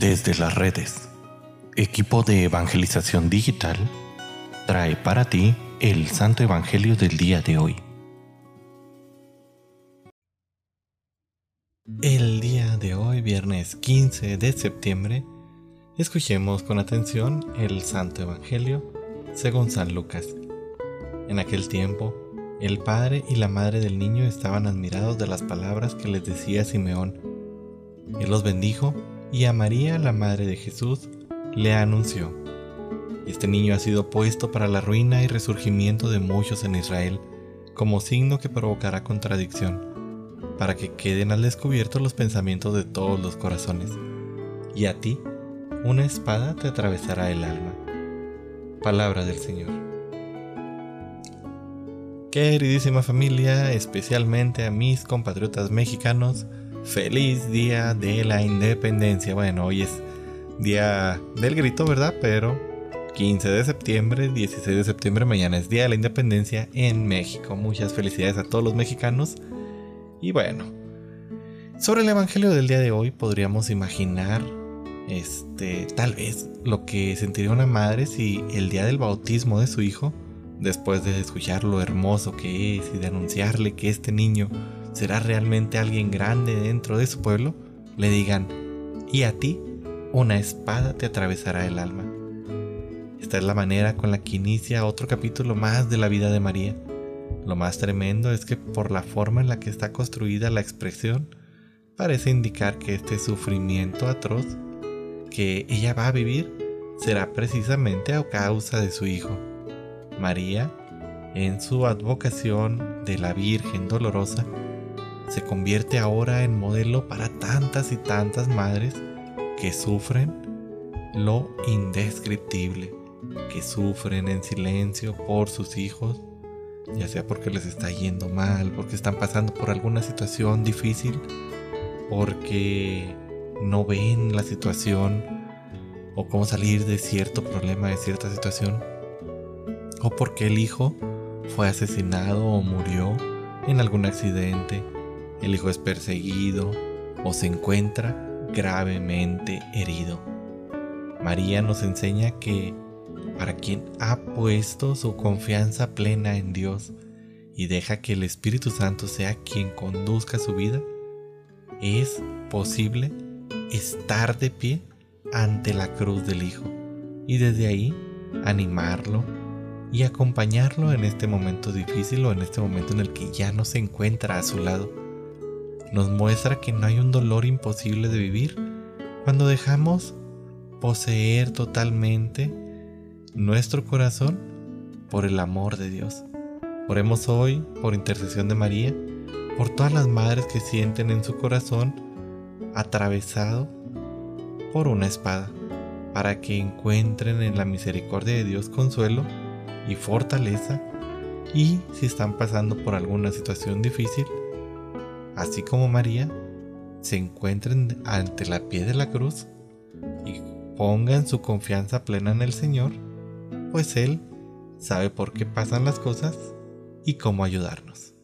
Desde las redes, equipo de evangelización digital trae para ti el Santo Evangelio del día de hoy. El día de hoy, viernes 15 de septiembre, escuchemos con atención el Santo Evangelio según San Lucas. En aquel tiempo, el padre y la madre del niño estaban admirados de las palabras que les decía Simeón. Él los bendijo y a María, la madre de Jesús, le anunció. Este niño ha sido puesto para la ruina y resurgimiento de muchos en Israel, como signo que provocará contradicción, para que queden al descubierto los pensamientos de todos los corazones. Y a ti, una espada te atravesará el alma. Palabra del Señor. Queridísima familia, especialmente a mis compatriotas mexicanos, feliz día de la independencia. Bueno, hoy es día del grito, ¿verdad? Pero 15 de septiembre, 16 de septiembre, mañana es día de la independencia en México. Muchas felicidades a todos los mexicanos. Y bueno, sobre el evangelio del día de hoy podríamos imaginar este tal vez lo que sentiría una madre si el día del bautismo de su hijo después de escuchar lo hermoso que es y de anunciarle que este niño será realmente alguien grande dentro de su pueblo, le digan, y a ti una espada te atravesará el alma. Esta es la manera con la que inicia otro capítulo más de la vida de María. Lo más tremendo es que por la forma en la que está construida la expresión, parece indicar que este sufrimiento atroz que ella va a vivir será precisamente a causa de su hijo. María, en su advocación de la Virgen Dolorosa, se convierte ahora en modelo para tantas y tantas madres que sufren lo indescriptible, que sufren en silencio por sus hijos, ya sea porque les está yendo mal, porque están pasando por alguna situación difícil, porque no ven la situación o cómo salir de cierto problema, de cierta situación o porque el hijo fue asesinado o murió en algún accidente, el hijo es perseguido o se encuentra gravemente herido. María nos enseña que para quien ha puesto su confianza plena en Dios y deja que el Espíritu Santo sea quien conduzca su vida, es posible estar de pie ante la cruz del Hijo y desde ahí animarlo, y acompañarlo en este momento difícil o en este momento en el que ya no se encuentra a su lado. Nos muestra que no hay un dolor imposible de vivir cuando dejamos poseer totalmente nuestro corazón por el amor de Dios. Oremos hoy por intercesión de María, por todas las madres que sienten en su corazón atravesado por una espada, para que encuentren en la misericordia de Dios consuelo y fortaleza y si están pasando por alguna situación difícil, así como María, se encuentren ante la pie de la cruz y pongan su confianza plena en el Señor, pues Él sabe por qué pasan las cosas y cómo ayudarnos.